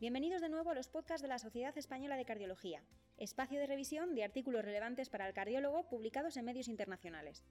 Bienvenidos de nuevo a los podcasts de la Sociedad Española de Cardiología, espacio de revisión de artículos relevantes para el cardiólogo publicados en medios internacionales.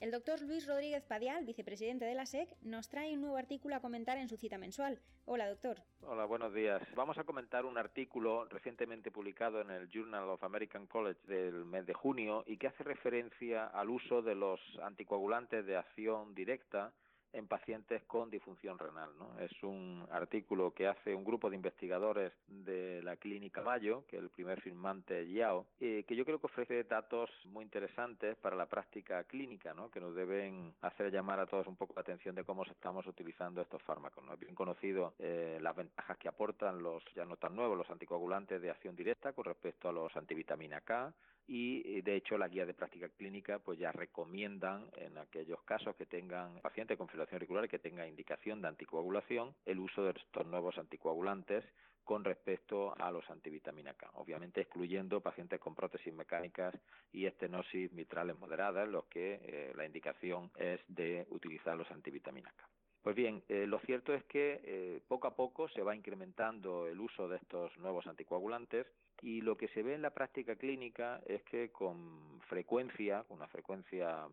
El doctor Luis Rodríguez Padial, vicepresidente de la SEC, nos trae un nuevo artículo a comentar en su cita mensual. Hola, doctor. Hola, buenos días. Vamos a comentar un artículo recientemente publicado en el Journal of American College del mes de junio y que hace referencia al uso de los anticoagulantes de acción directa en pacientes con disfunción renal. ¿no? Es un artículo que hace un grupo de investigadores de la clínica Mayo, que es el primer firmante Yao, eh, que yo creo que ofrece datos muy interesantes para la práctica clínica, ¿no? que nos deben hacer llamar a todos un poco la atención de cómo estamos utilizando estos fármacos. ¿no? Es bien conocido eh, las ventajas que aportan los ya no tan nuevos, los anticoagulantes de acción directa con respecto a los antivitamina K, y de hecho la guía de práctica clínica pues ya recomiendan en aquellos casos que tengan pacientes con fibrilación auricular que tenga indicación de anticoagulación el uso de estos nuevos anticoagulantes con respecto a los antivitamina K, obviamente excluyendo pacientes con prótesis mecánicas y estenosis mitrales moderadas, los que eh, la indicación es de utilizar los antivitamina K. Pues bien, eh, lo cierto es que eh, poco a poco se va incrementando el uso de estos nuevos anticoagulantes y lo que se ve en la práctica clínica es que con frecuencia, con una frecuencia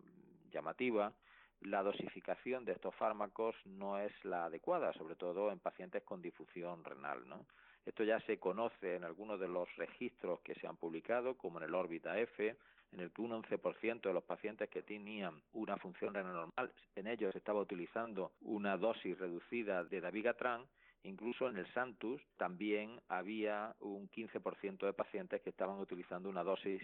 llamativa, la dosificación de estos fármacos no es la adecuada, sobre todo en pacientes con difusión renal, ¿no? Esto ya se conoce en algunos de los registros que se han publicado, como en el órbita F, en el que un 11% de los pacientes que tenían una función renal normal, en ellos se estaba utilizando una dosis reducida de dabigatran, Incluso en el Santus también había un 15% de pacientes que estaban utilizando una dosis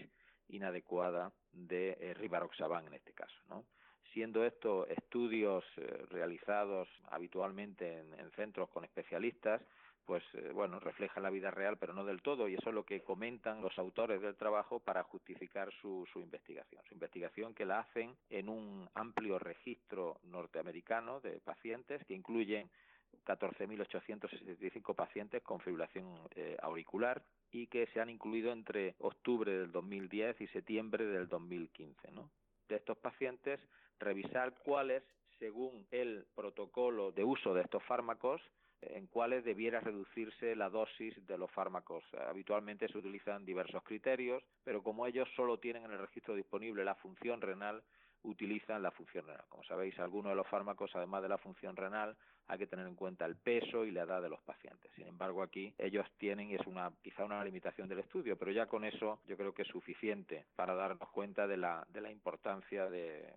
inadecuada de eh, rivaroxaban en este caso, ¿no? Siendo estos estudios eh, realizados habitualmente en, centros con especialistas, pues eh, bueno, refleja la vida real, pero no del todo, y eso es lo que comentan los autores del trabajo para justificar su, su investigación. Su investigación que la hacen en un amplio registro norteamericano de pacientes que incluyen 14.865 pacientes con fibrilación eh, auricular y que se han incluido entre octubre del 2010 y septiembre del 2015. ¿no? De estos pacientes, revisar cuáles, según el protocolo de uso de estos fármacos, en cuáles debiera reducirse la dosis de los fármacos. Habitualmente se utilizan diversos criterios, pero como ellos solo tienen en el registro disponible la función renal, utilizan la función renal. Como sabéis, algunos de los fármacos, además de la función renal, hay que tener en cuenta el peso y la edad de los pacientes. Sin embargo, aquí ellos tienen, y es una, quizá una limitación del estudio, pero ya con eso yo creo que es suficiente para darnos cuenta de la, de la importancia de,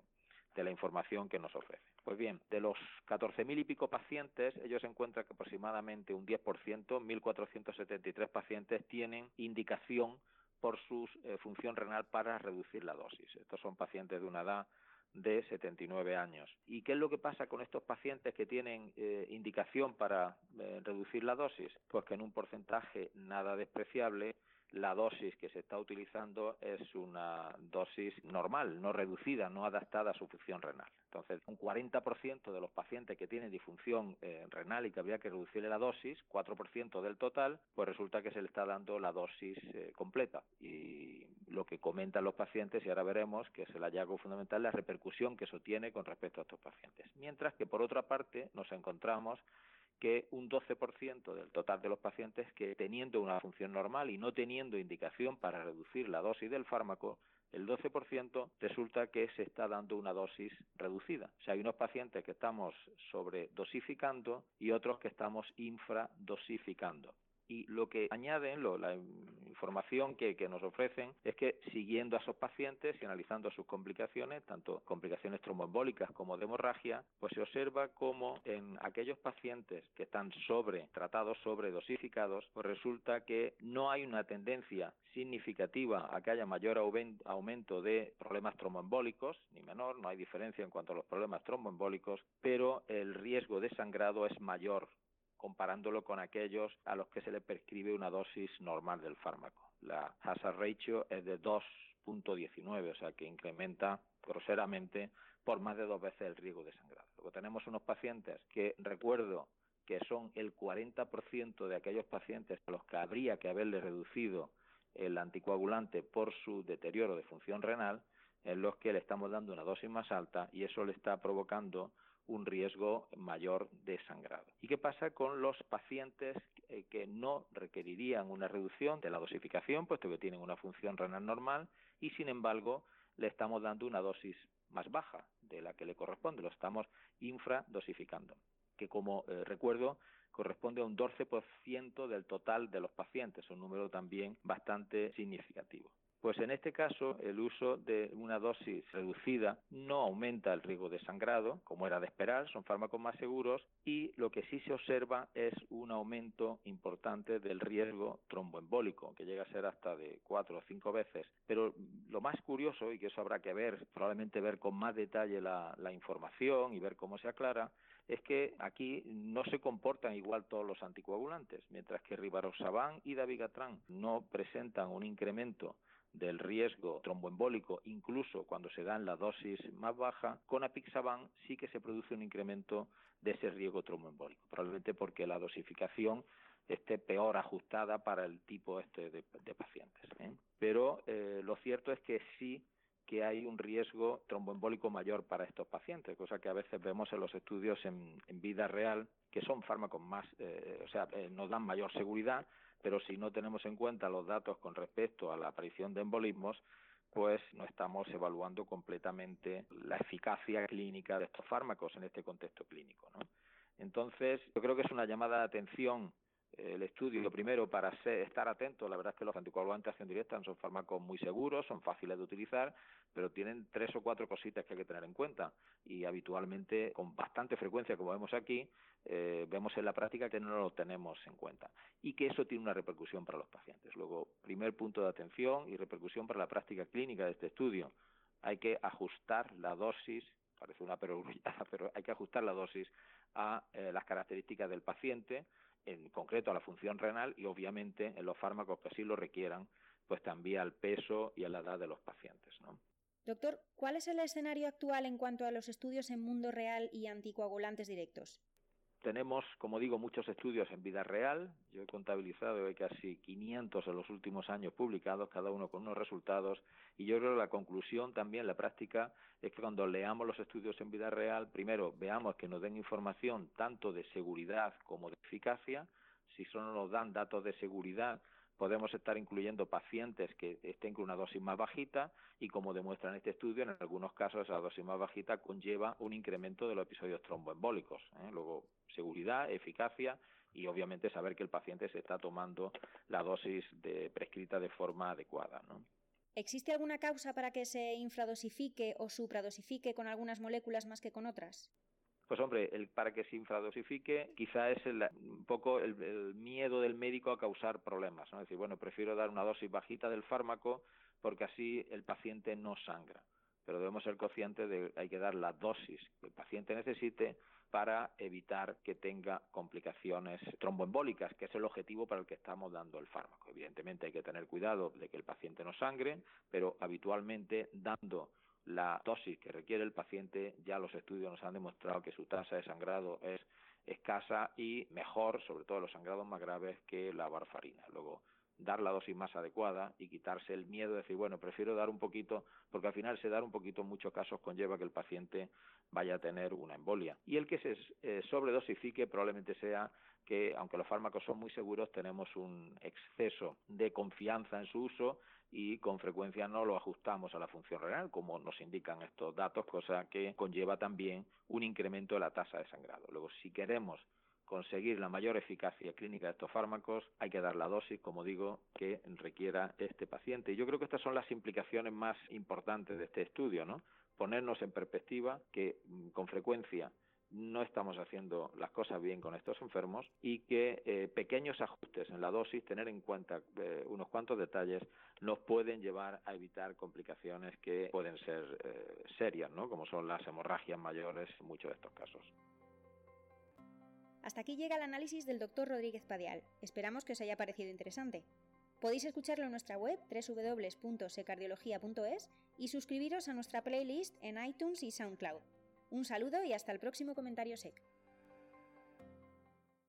de la información que nos ofrece. Pues bien, de los 14.000 y pico pacientes, ellos encuentran que aproximadamente un 10%, 1.473 pacientes tienen indicación por su eh, función renal para reducir la dosis. Estos son pacientes de una edad de 79 años. ¿Y qué es lo que pasa con estos pacientes que tienen eh, indicación para eh, reducir la dosis? Pues que en un porcentaje nada despreciable la dosis que se está utilizando es una dosis normal, no reducida, no adaptada a su función renal. Entonces, un 40% de los pacientes que tienen disfunción eh, renal y que habría que reducirle la dosis, 4% del total, pues resulta que se le está dando la dosis eh, completa. Y lo que comentan los pacientes, y ahora veremos, que es el hallazgo fundamental, la repercusión que eso tiene con respecto a estos pacientes. Mientras que, por otra parte, nos encontramos que un 12% del total de los pacientes que teniendo una función normal y no teniendo indicación para reducir la dosis del fármaco, el 12% resulta que se está dando una dosis reducida. O sea, hay unos pacientes que estamos sobredosificando y otros que estamos infradosificando y lo que añaden, la información que, nos ofrecen, es que siguiendo a esos pacientes y analizando sus complicaciones, tanto complicaciones tromboembólicas como de hemorragia, pues se observa como en aquellos pacientes que están sobre tratados, sobre dosificados, pues resulta que no hay una tendencia significativa a que haya mayor aumento de problemas tromboembólicos, ni menor, no hay diferencia en cuanto a los problemas tromboembólicos, pero el riesgo de sangrado es mayor comparándolo con aquellos a los que se le prescribe una dosis normal del fármaco. La hazard ratio es de 2.19, o sea que incrementa groseramente por más de dos veces el riesgo de sangrado. Luego tenemos unos pacientes que recuerdo que son el 40% de aquellos pacientes a los que habría que haberle reducido el anticoagulante por su deterioro de función renal, en los que le estamos dando una dosis más alta y eso le está provocando un riesgo mayor de sangrado. ¿Y qué pasa con los pacientes eh, que no requerirían una reducción de la dosificación, puesto que tienen una función renal normal y sin embargo le estamos dando una dosis más baja de la que le corresponde, lo estamos infradosificando, que como eh, recuerdo corresponde a un 12% del total de los pacientes, un número también bastante significativo. Pues en este caso, el uso de una dosis reducida no aumenta el riesgo de sangrado, como era de esperar, son fármacos más seguros, y lo que sí se observa es un aumento importante del riesgo tromboembólico, que llega a ser hasta de cuatro o cinco veces. Pero lo más curioso, y que eso habrá que ver, probablemente ver con más detalle la, información y ver cómo se aclara, es que aquí no se comportan igual todos los anticoagulantes, mientras que Rivaroxaban y Dabigatran no presentan un incremento del riesgo tromboembólico, incluso cuando se dan la dosis más baja, con apixaban sí que se produce un incremento de ese riesgo tromboembólico, probablemente porque la dosificación esté peor ajustada para el tipo este de, pacientes. ¿eh? Pero eh, lo cierto es que sí que hay un riesgo tromboembólico mayor para estos pacientes, cosa que a veces vemos en los estudios en, vida real, que son fármacos más, eh, o sea, nos dan mayor seguridad, pero si no tenemos en cuenta los datos con respecto a la aparición de embolismos, pues no estamos evaluando completamente la eficacia clínica de estos fármacos en este contexto clínico. ¿no? Entonces, yo creo que es una llamada de atención el estudio, primero, para estar atento, la verdad es que los anticoagulantes de acción directa son fármacos muy seguros, son fáciles de utilizar, pero tienen tres o cuatro cositas que hay que tener en cuenta y habitualmente, con bastante frecuencia, como vemos aquí, eh, vemos en la práctica que no lo tenemos en cuenta y que eso tiene una repercusión para los pacientes. Luego, primer punto de atención y repercusión para la práctica clínica de este estudio. Hay que ajustar la dosis, parece una perogrullada, pero hay que ajustar la dosis a eh, las características del paciente, en concreto a la función renal y obviamente en los fármacos que así lo requieran, pues también al peso y a la edad de los pacientes. ¿no? Doctor, ¿cuál es el escenario actual en cuanto a los estudios en mundo real y anticoagulantes directos? Tenemos, como digo, muchos estudios en vida real. Yo he contabilizado hay casi 500 en los últimos años publicados, cada uno con unos resultados. Y yo creo que la conclusión también, la práctica, es que cuando leamos los estudios en vida real, primero veamos que nos den información tanto de seguridad como de eficacia. Si solo nos dan datos de seguridad, podemos estar incluyendo pacientes que estén con una dosis más bajita y como demuestra en este estudio, en algunos casos esa dosis más bajita conlleva un incremento de los episodios tromboembólicos. ¿eh? Luego, seguridad, eficacia y obviamente saber que el paciente se está tomando la dosis de, prescrita de forma adecuada. ¿Existe alguna causa para que se infradosifique o supradosifique con algunas moléculas más que con otras? Pues hombre, el, para que se infradosifique quizá es un poco el, miedo del médico a causar problemas, ¿no? Es decir, bueno, prefiero dar una dosis bajita del fármaco porque así el paciente no sangra. Pero debemos ser conscientes de que hay que dar la dosis que el paciente necesite para evitar que tenga complicaciones tromboembólicas, que es el objetivo para el que estamos dando el fármaco. Evidentemente hay que tener cuidado de que el paciente no sangre, pero habitualmente dando la dosis que requiere el paciente, ya los estudios nos han demostrado que su tasa de sangrado es escasa y mejor, sobre todo los sangrados más graves, que la varfarina. Luego, dar la dosis más adecuada y quitarse el miedo de decir, bueno, prefiero dar un poquito, porque al final se dar un poquito en muchos casos conlleva que el paciente vaya a tener una embolia. Y el que se eh, sobredosifique probablemente sea que, aunque los fármacos son muy seguros, tenemos un exceso de confianza en su uso y con frecuencia no lo ajustamos a la función renal, como nos indican estos datos, cosa que conlleva también un incremento de la tasa de sangrado. Luego, si queremos conseguir la mayor eficacia clínica de estos fármacos, hay que dar la dosis, como digo, que requiera este paciente. Y yo creo que estas son las implicaciones más importantes de este estudio, ¿no? Ponernos en perspectiva que mm, con frecuencia no estamos haciendo las cosas bien con estos enfermos y que eh, pequeños ajustes en la dosis, tener en cuenta eh, unos cuantos detalles, nos pueden llevar a evitar complicaciones que pueden ser eh, serias, ¿no? como son las hemorragias mayores en muchos de estos casos. Hasta aquí llega el análisis del doctor Rodríguez Padial. Esperamos que os haya parecido interesante. Podéis escucharlo en nuestra web www.secardiología.es y suscribiros a nuestra playlist en iTunes y SoundCloud. Un saludo y hasta el próximo comentario SEC.